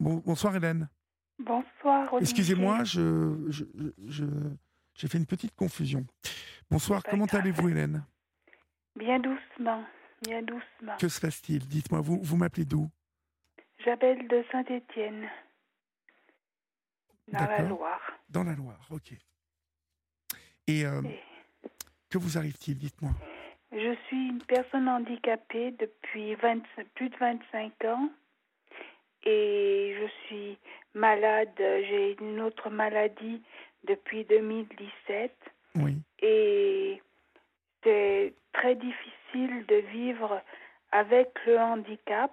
Bon- bonsoir Hélène. Bonsoir. Excusez-moi, je, je, je- j'ai fait une petite confusion. Bonsoir, comment grave. allez-vous Hélène? Bien doucement, bien doucement. Que se passe-t-il? Dites-moi, vous, vous m'appelez d'où? J'appelle de Saint-Étienne, dans la. Loire. Dans la Loire, ok. Et euh, Et que vous arrive-t-il? Dites-moi. Je suis une personne handicapée depuis 20 plus de 25 ans et je suis malade. J'ai une autre maladie depuis 2017 Oui, et c'est très difficile de vivre avec le handicap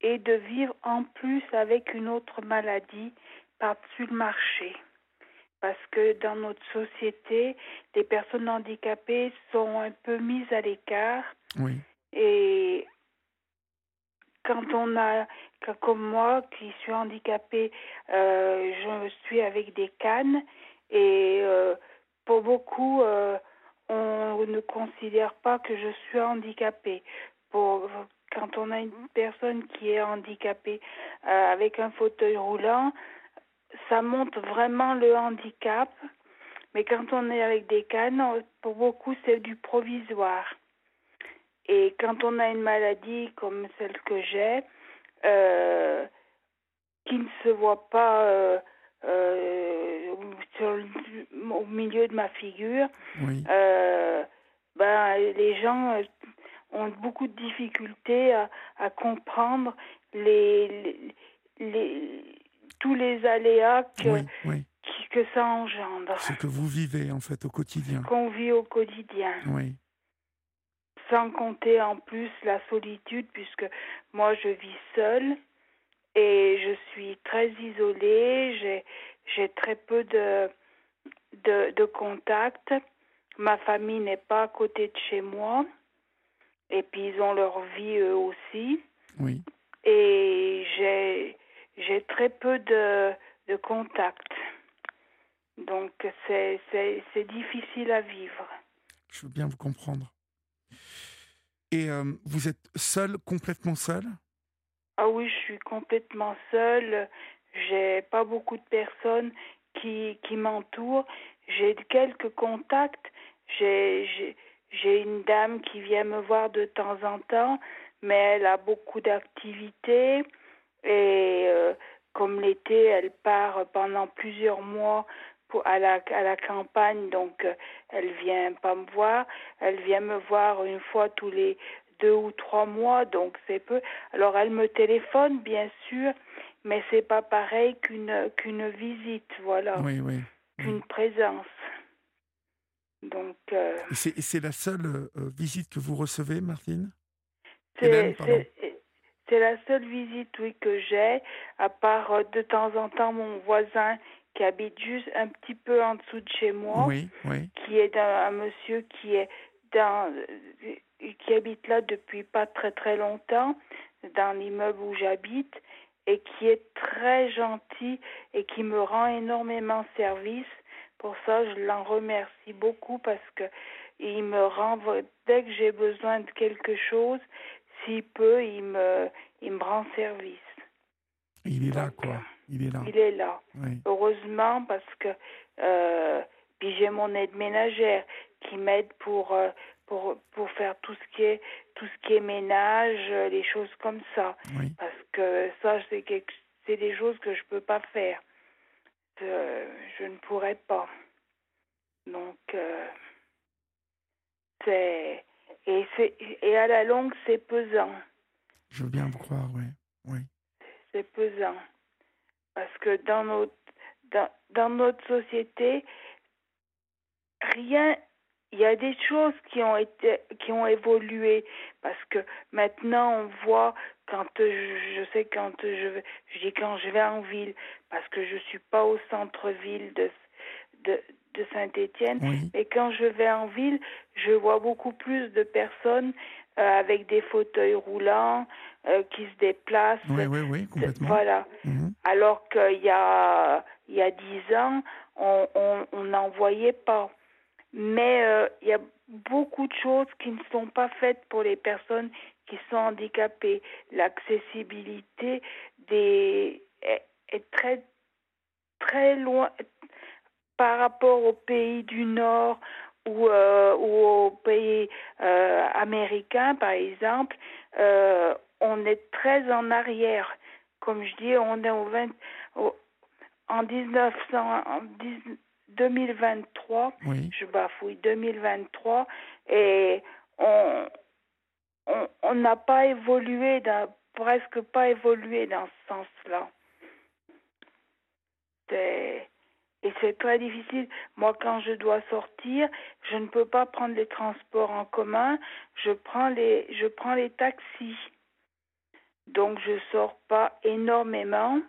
et de vivre en plus avec une autre maladie par-dessus le marché. Parce que dans notre société, les personnes handicapées sont un peu mises à l'écart oui, et quand on a, comme moi qui suis handicapée, euh, je suis avec des cannes et euh, pour beaucoup, euh, on ne considère pas que je suis handicapée. Pour, quand on a une personne qui est handicapée avec un fauteuil roulant, ça montre vraiment le handicap. Mais quand on est avec des cannes, pour beaucoup, c'est du provisoire. Et quand on a une maladie comme celle que j'ai, euh, qui ne se voit pas euh, euh, sur le- au milieu de ma figure, oui, ben, les gens ont beaucoup de difficultés à, à comprendre les, les, les- tous les aléas que, oui, oui. qui- que ça engendre, Ce que vous vivez en fait au quotidien. qu'on vit au quotidien. Oui, Sans compter en plus la solitude, puisque moi je vis seule et je suis très isolée, j'ai, j'ai très peu de, de, de contacts. Ma famille n'est pas à côté de chez moi. Et puis ils ont leur vie eux aussi. oui. Et j'ai, j'ai très peu de, de contacts. Donc c'est, c'est, c'est difficile à vivre. Je veux bien vous comprendre. Et euh, vous êtes seul, complètement seul? Ah oui, je suis complètement seule. J'ai pas beaucoup de personnes qui, qui m'entourent. J'ai quelques contacts. J'ai une dame qui vient me voir de temps en temps, mais elle a beaucoup d'activités. Et euh, comme l'été, elle part pendant plusieurs mois pour, à, la, à la campagne, donc euh, elle vient pas me voir. Elle vient me voir une fois tous les deux ou trois mois, donc c'est peu. Alors elle me téléphone, bien sûr, mais c'est pas pareil qu'une qu'une visite, voilà, Oui, oui. qu'une présence. Donc euh, Et c'est la seule euh, visite que vous recevez, Martine? C'est la seule visite, oui, que j'ai, à part euh, de temps en temps mon voisin qui habite juste un petit peu en dessous de chez moi. Oui, oui. qui est un, un monsieur qui est dans euh, qui habite là depuis pas très très longtemps dans l'immeuble où j'habite et qui est très gentil et qui me rend énormément service. Pour ça, je l'en remercie beaucoup parce que il me rend dès que j'ai besoin de quelque chose, s'il peut, il me il me rend service. Il est là, quoi. Il est là. Il est là Oui, heureusement parce que euh, puis j'ai mon aide ménagère qui m'aide pour euh, pour pour faire tout ce qui est tout ce qui est ménage euh, les choses comme ça oui. parce que ça c'est quelque c'est des choses que je peux pas faire Euh, je ne pourrais pas donc c'est et c'est et à la longue c'est pesant Je veux bien vous croire, oui. Oui, c'est pesant. Parce que dans notre, dans, dans notre société, rien, il y a des choses qui ont été, qui ont évolué. Parce que maintenant, on voit quand je, je sais quand je vais, je dis quand je vais en ville, parce que je suis pas au centre-ville de, de, de Saint-Étienne. oui, Et quand je vais en ville, je vois beaucoup plus de personnes euh, avec des fauteuils roulants euh, qui se déplacent. oui, oui, oui, complètement. Voilà. Mhm. Alors qu'il y a il y a dix ans, on on on n'en voyait pas. Mais euh, il y a beaucoup de choses qui ne sont pas faites pour les personnes qui sont handicapés. L'accessibilité des est, est très très loin par rapport aux pays du Nord ou, euh, ou aux pays euh, américains, par exemple, euh, on est très en arrière. Comme je dis, on est au 20, au- en 1900, en 10 2023, Oui. je bafouille 2023, et on on on n'a pas évolué, dans, presque pas évolué dans ce sens-là. C'est- Et c'est très difficile. Moi, quand je dois sortir, je ne peux pas prendre les transports en commun. Je prends les, je prends les taxis. Donc, je sors pas énormément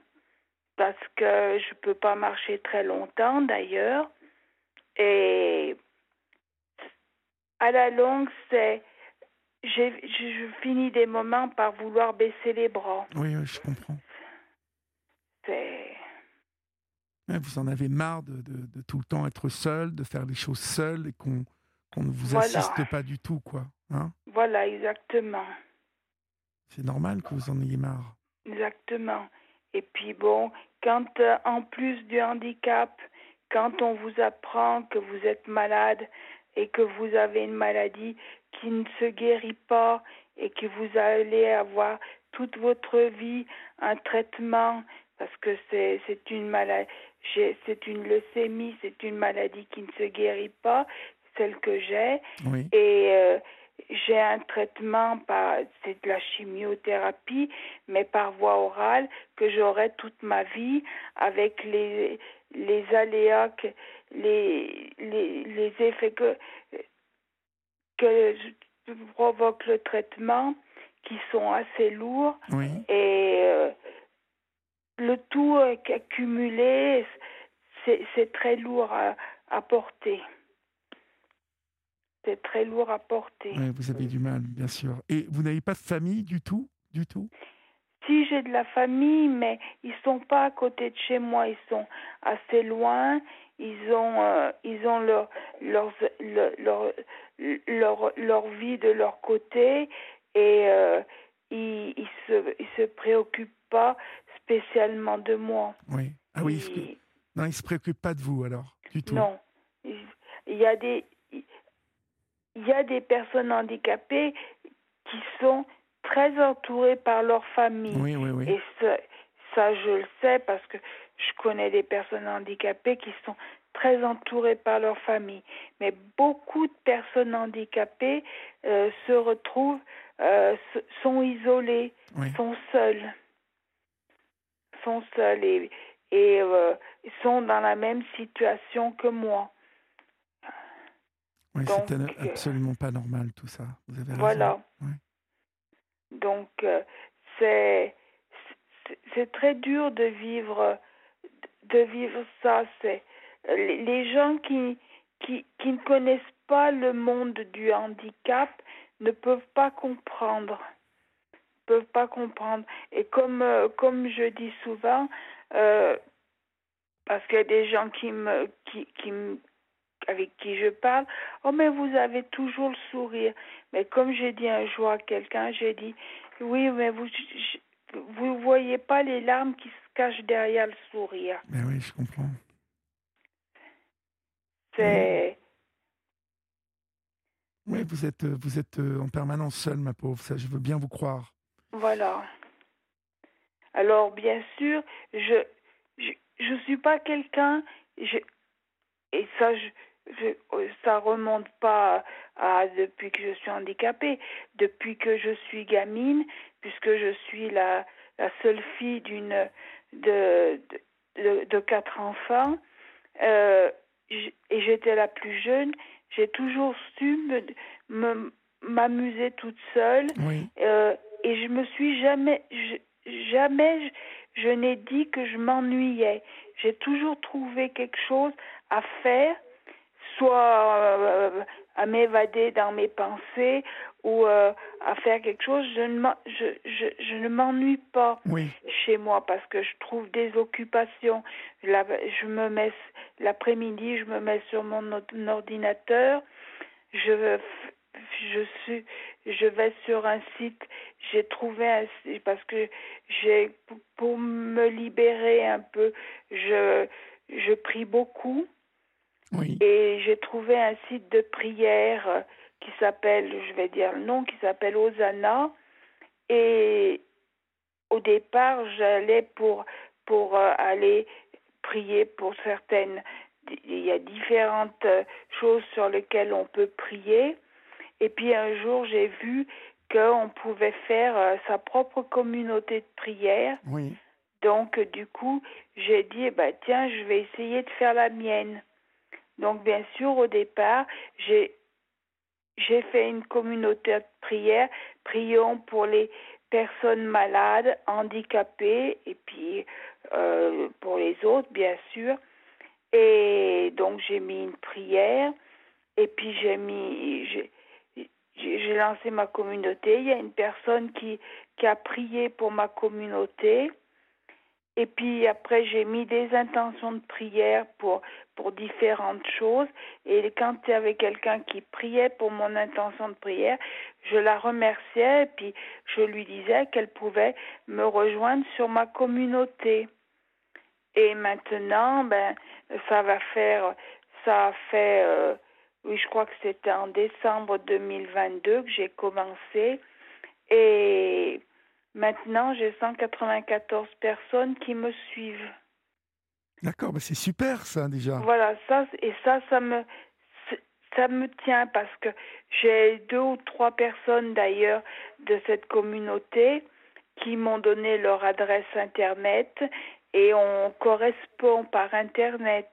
parce que je peux pas marcher très longtemps d'ailleurs. Et à la longue, c'est, j'ai, je, finis des moments par vouloir baisser les bras. Oui, oui, je comprends. C'est, vous en avez marre de, de- de tout le temps être seul, de faire les choses seul et qu'on ne vous Voilà. assiste pas du tout, quoi. Hein? Voilà, exactement. C'est normal que vous en ayez marre. Exactement. Et puis bon, quand euh, en plus du handicap, quand on vous apprend que vous êtes malade et que vous avez une maladie qui ne se guérit pas et que vous allez avoir toute votre vie un traitement parce que c'est c'est une maladie c'est une leucémie, c'est une maladie qui ne se guérit pas, celle que j'ai. Oui, et euh, j'ai un traitement c'est de la chimiothérapie mais par voie orale que j'aurai toute ma vie avec les les aléas que les les, les effets que que provoque le traitement qui sont assez lourds. Oui. et euh, le tout accumulé c'est très lourd à, à porter c'est très lourd à porter vous avez du mal, bien sûr. Et vous n'avez pas de famille du tout Du tout? Si j'ai de la famille, mais ils sont pas à côté de chez moi, ils sont assez loin. Ils ont, euh, ils ont leur, leur, leur, leur, leur vie de leur côté et euh, ils, ils se, ils se préoccupent pas spécialement de moi. Oui. Ah oui, il se- Ils- non, il ne se préoccupe pas de vous alors, du tout. non, il y a des, il y a des personnes handicapées qui sont très entourées par leur famille. Oui, oui, oui. Et ça, ça, je le sais parce que je connais des personnes handicapées qui sont très entourées par leur famille. Mais beaucoup de personnes handicapées euh, se retrouvent, euh, sont isolées, sont seules. Sont seules et, et euh, sont dans la même situation que moi. Oui, c'est euh, absolument pas normal tout ça. Vous avez raison. Voilà. Donc, euh, c'est très dur de vivre de vivre ça. C'est les les gens qui, qui qui ne connaissent pas le monde du handicap ne peuvent pas comprendre, peuvent pas comprendre. Et comme euh, comme je dis souvent, euh, parce qu'il y a des gens qui me qui qui me avec qui je parle, oh mais vous avez toujours le sourire. Mais comme j'ai dit un jour à quelqu'un, j'ai dit, oui, mais vous je- vous voyez pas les larmes qui se cachent derrière le sourire. Mais oui, je comprends. C'est Oui, vous êtes, vous êtes euh, en permanence seule, ma pauvre. Ça, je veux bien vous croire. Voilà. Alors bien sûr, je je je suis pas quelqu'un je et ça je, je ça remonte pas à depuis que je suis handicapée, depuis que je suis gamine, puisque je suis la la seule fille d'une de, de, de, de quatre enfants euh, et j'étais la plus jeune, j'ai toujours su me me- m'amuser toute seule. Oui, euh, et je me suis jamais, je- jamais, je, je n'ai dit que je m'ennuyais. J'ai toujours trouvé quelque chose à faire, soit euh, à m'évader dans mes pensées ou euh, à faire quelque chose. Je ne, je, je, je ne m'ennuie pas oui, chez moi parce que je trouve des occupations. La- je me mets l'après-midi, je me mets sur mon ord- ordinateur. Je, je suis, je vais sur un site, j'ai trouvé un parce que j'ai pour me libérer un peu, je je prie beaucoup. Oui. Et j'ai trouvé un site de prière qui s'appelle, je vais dire le nom, qui s'appelle Osana. Et au départ, j'allais pour pour euh, aller prier pour certaines. Il y a différentes choses sur lesquelles on peut prier. Et puis un jour, j'ai vu qu'on pouvait faire euh, sa propre communauté de prière. Oui. Donc, du coup, j'ai dit, eh ben, tiens, je vais essayer de faire la mienne. Donc, bien sûr, au départ, j'ai, j'ai fait une communauté de prière. Prions pour les personnes malades, handicapées, et puis euh, pour les autres, bien sûr. Et donc, j'ai mis une prière. Et puis, j'ai mis, j'ai, lancé ma communauté. Il y a une personne qui, qui a prié pour ma communauté. Et puis après, j'ai mis des intentions de prière pour, différentes choses. Et quand il y avait quelqu'un qui priait pour mon intention de prière, je la remerciais et puis je lui disais qu'elle pouvait me rejoindre sur ma communauté. Et maintenant, ben, ça va faire, ça fait, euh, oui, je crois que c'était en décembre 2022 que j'ai commencé. Et maintenant, j'ai 194 personnes qui me suivent. D'accord, c'est super ça déjà. Voilà, ça, et ça, ça me, ça me tient parce que j'ai deux ou trois personnes d'ailleurs de cette communauté qui m'ont donné leur adresse internet et on correspond par internet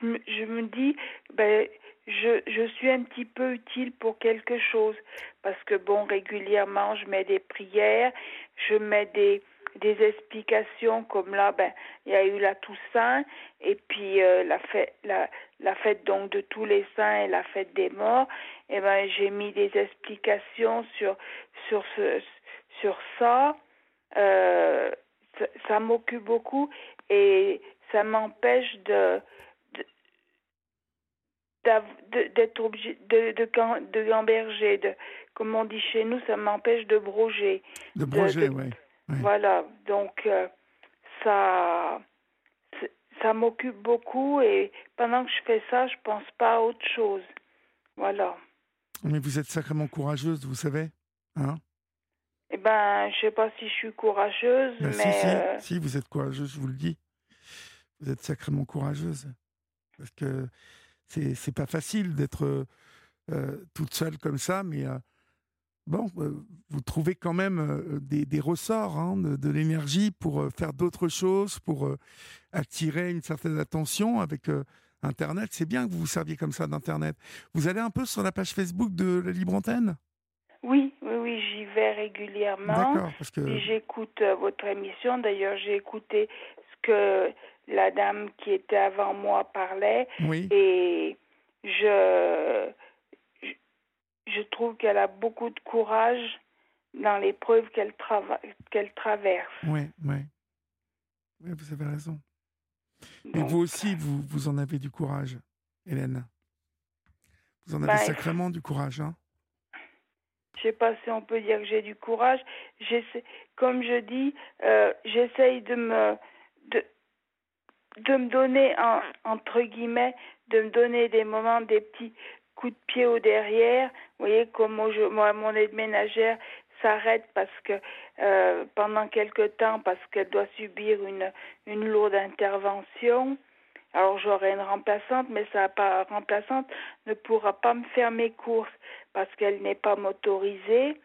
je me, dis, ben, je, je suis un petit peu utile pour quelque chose. Parce que bon régulièrement je mets des prières, je mets des des explications comme là ben il y a eu la Toussaint et puis euh, la fête la la fête donc de tous les saints et la fête des morts. Et ben j'ai mis des explications sur sur ce sur ça. Euh, ça, m'occupe beaucoup et ça m'empêche de d'être obligé de de, de gamberger de comme on dit chez nous ça m'empêche de broger. De broger oui voilà donc euh, ça ça m'occupe beaucoup et pendant que je fais ça je pense pas à autre chose. Voilà. Mais vous êtes sacrément courageuse vous savez hein eh ben, je sais pas si je suis courageuse, ben, mais... Euh, si, vous êtes courageuse, je vous le dis. Vous êtes sacrément courageuse. Parce que c'est, pas facile d'être euh, toute seule comme ça, mais euh, bon, vous trouvez quand même des, des, ressorts, hein, de, l'énergie pour faire d'autres choses, pour attirer une certaine attention avec Internet. C'est bien que vous vous serviez comme ça d'Internet. Vous allez un peu sur la page Facebook de la Libre Antenne? Oui, oui, j'y vais régulièrement. Parce que... j'écoute euh, votre émission. D'ailleurs, j'ai écouté ce que la dame qui était avant moi parlait. Oui. Et je, je, trouve qu'elle a beaucoup de courage dans l'épreuve qu'elle qu'elle traverse. Oui, oui. Oui, vous avez raison. Et vous aussi, vous, vous en avez du courage, Hélène. Vous en avez bah, sacrément du courage, hein je sais pas si on peut dire que j'ai du courage. Comme je dis, euh, j'essaye de me donner entre guillemets, de me donner des moments, des petits coups de pied au derrière. Vous voyez comment je, moi, mon aide ménagère s'arrête parce que euh, pendant quelque temps parce qu'elle doit subir une une lourde intervention. Alors j'aurai une remplaçante, mais sa remplaçante ne pourra pas me faire mes courses parce qu'elle n'est pas motorisée.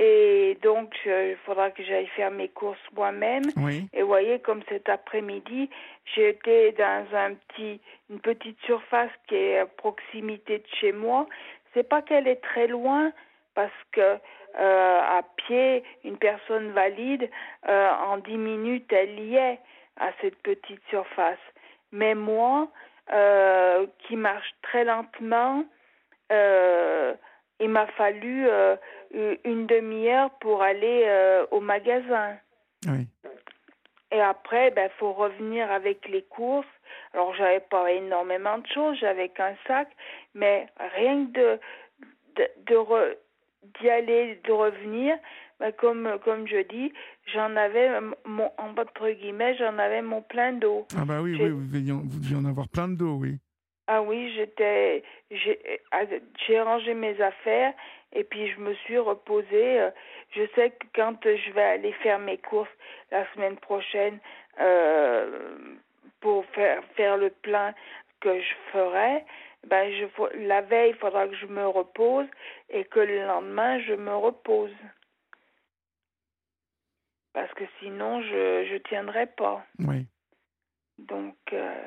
Et donc, il faudra que j'aille faire mes courses moi-même. Et vous voyez, comme cet après-midi, j'étais dans un petit, une petite surface qui est à proximité de chez moi. C'est pas qu'elle est très loin, parce que euh, à pied, une personne valide, euh, en dix minutes, elle y est à cette petite surface. Mais moi, euh, qui marche très lentement, euh, il m'a fallu euh, une demi-heure pour aller au magasin. Oui. et après, il ben, faut revenir avec les courses. Alors, j'avais pas énormément de choses, j'avais qu'un sac, mais rien que de, de, d'y aller, de revenir, ben, comme, comme je dis, j'en avais, mon, entre guillemets, j'en avais mon plein d'eau. Ah bah oui, oui, vous deviez en avoir plein d'eau, oui. Ah oui, j'étais, j'ai rangé mes affaires et puis je me suis reposée. Euh, je sais que quand je vais aller faire mes courses la semaine prochaine euh, pour faire faire le plein que je ferai, ben je la veille il faudra que je me repose et que le lendemain je me repose parce que sinon je je tiendrai pas. Oui. Donc. Euh,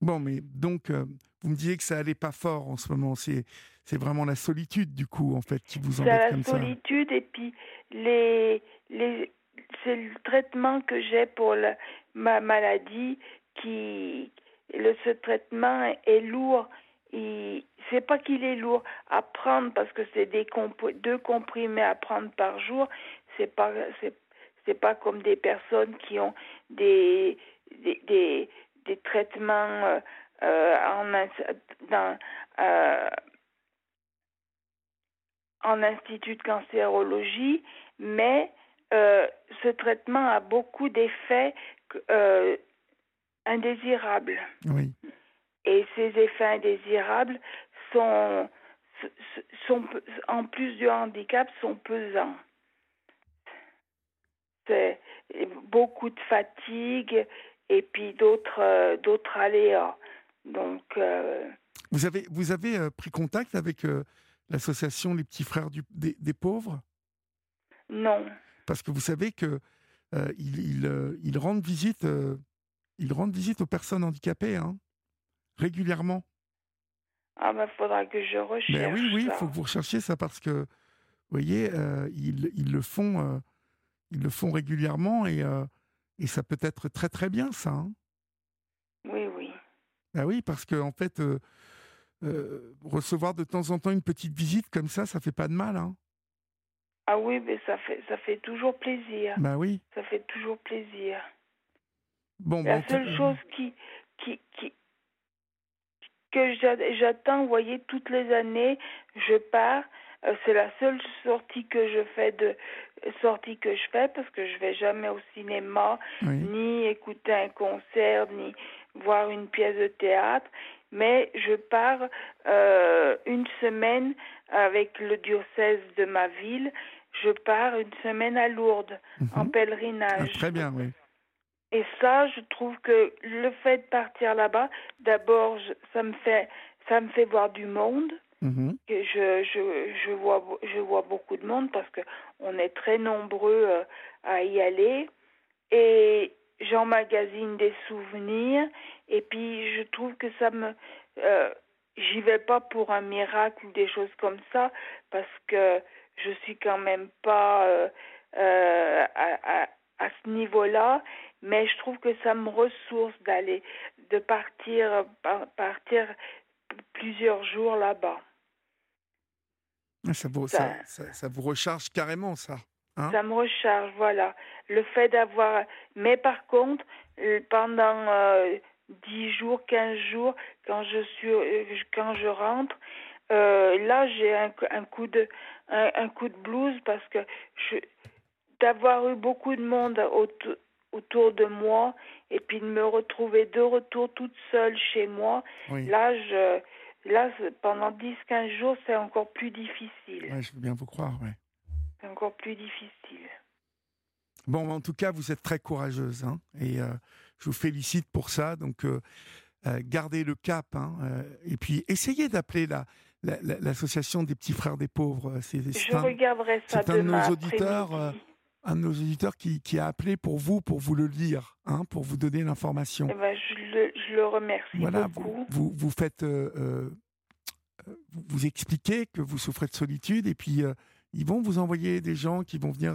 Bon, mais donc, euh, vous me disiez que ça allait pas fort en ce moment. C'est, c'est vraiment la solitude, du coup, en fait, qui vous embête comme ça. la solitude et puis les, les, c'est le traitement que j'ai pour ma maladie qui, le, ce traitement est lourd. Il, c'est pas qu'il est lourd à prendre parce que c'est des deux comprimés à prendre par jour. C'est pas, c'est, c'est pas comme des personnes qui ont des, des, des des traitements euh, euh, en, dans, euh, en institut de cancérologie, mais ce traitement a beaucoup d'effets indésirables. Oui. Et ces effets indésirables sont, sont, en plus du handicap, sont pesants. C'est beaucoup de fatigue et puis d'autres euh, d'autres aléas. Donc euh, vous avez vous avez euh, pris contact avec l'association Les Petits Frères du, des, des, pauvres? Non. Parce que vous savez que ils, ils, rendent visite ils rendent visite aux personnes handicapées hein, régulièrement. Ah ben faudra que je recherche. Ben oui oui, il faut que vous recherchiez ça parce que vous voyez ils, ils, le font ils le font régulièrement et et ça peut être très très bien, ça. Hein. oui, oui. Ah oui, parce que en fait, euh, euh, recevoir de temps en temps une petite visite comme ça, ça fait pas de mal. Hein. Ah oui, mais ça fait ça fait toujours plaisir. Bah oui. Ça fait toujours plaisir. Bon, La seule chose qui qui qui que j'attends, vous voyez, toutes les années, je pars. Euh, c'est la seule sortie que je fais de sortie que je fais parce que je vais jamais au cinéma, ni écouter un concert, ni voir une pièce de théâtre. Mais je pars euh, une semaine avec le diocèse de ma ville. Je pars une semaine à Lourdes en mhm. pèlerinage. Ah, très bien, oui. Et ça, je trouve que le fait de partir là-bas, d'abord, ça me fait ça me fait voir du monde. Mm-hmm. Je, je, je, vois, je vois beaucoup de monde parce que on est très nombreux euh, à y aller et j'emmagasine des souvenirs et puis je trouve que ça me euh, j'y vais pas pour un miracle ou des choses comme ça parce que je suis quand même pas euh à, à, à, ce niveau-là mais je trouve que ça me ressource d'aller de partir partir plusieurs jours là-bas. Ah, ça vous, ça, ça, vous recharge carrément, ça. Hein? Ça me recharge, voilà. Le fait d'avoir. Mais par contre, euh, pendant euh, 10 jours, 15 jours, quand je, suis, euh, quand je rentre, euh, là, j'ai un, un, coup de, un, coup de blues parce que d'avoir eu beaucoup de monde autour, autour de moi et puis de me retrouver de retour toute seule chez moi, là, je Là, pendant 10-15 jours, c'est encore plus difficile. Ouais, je veux bien vous croire, ouais. C'est encore plus difficile. Bon, en tout cas, vous êtes très courageuse, hein, et euh, je vous félicite pour ça. Donc, euh, euh, gardez le cap, hein, et puis essayez d'appeler la, l'association des petits frères des pauvres. C'est, je regarderai ça un de nos auditeurs un de nos auditeurs qui, qui, a appelé pour vous, pour vous le lire, hein, pour vous donner l'information. Eh ben, je, le, je, le, remercie voilà, beaucoup. Vous, vous, faites, euh, euh, vous, expliquez que vous souffrez de solitude et puis euh, ils vont vous envoyer des gens qui vont venir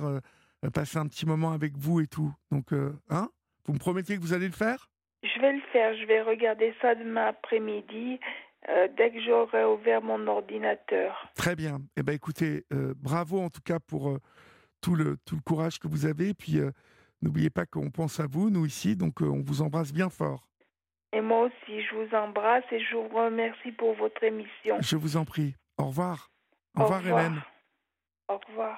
passer un petit moment avec vous et tout. Donc, hein, vous me promettez que vous allez le faire? Je vais le faire. Je vais regarder ça demain après-midi. dès que j'aurai ouvert mon ordinateur. Très bien. Eh ben, écoutez, bravo en tout cas pour tout le, tout le courage que vous avez. puis, euh, N'oubliez pas qu'on pense à vous, nous ici, donc on vous embrasse bien fort. Et moi aussi, je vous embrasse et je vous remercie pour votre émission. Je vous en prie. Au revoir. Au, revoir, Hélène. Au revoir.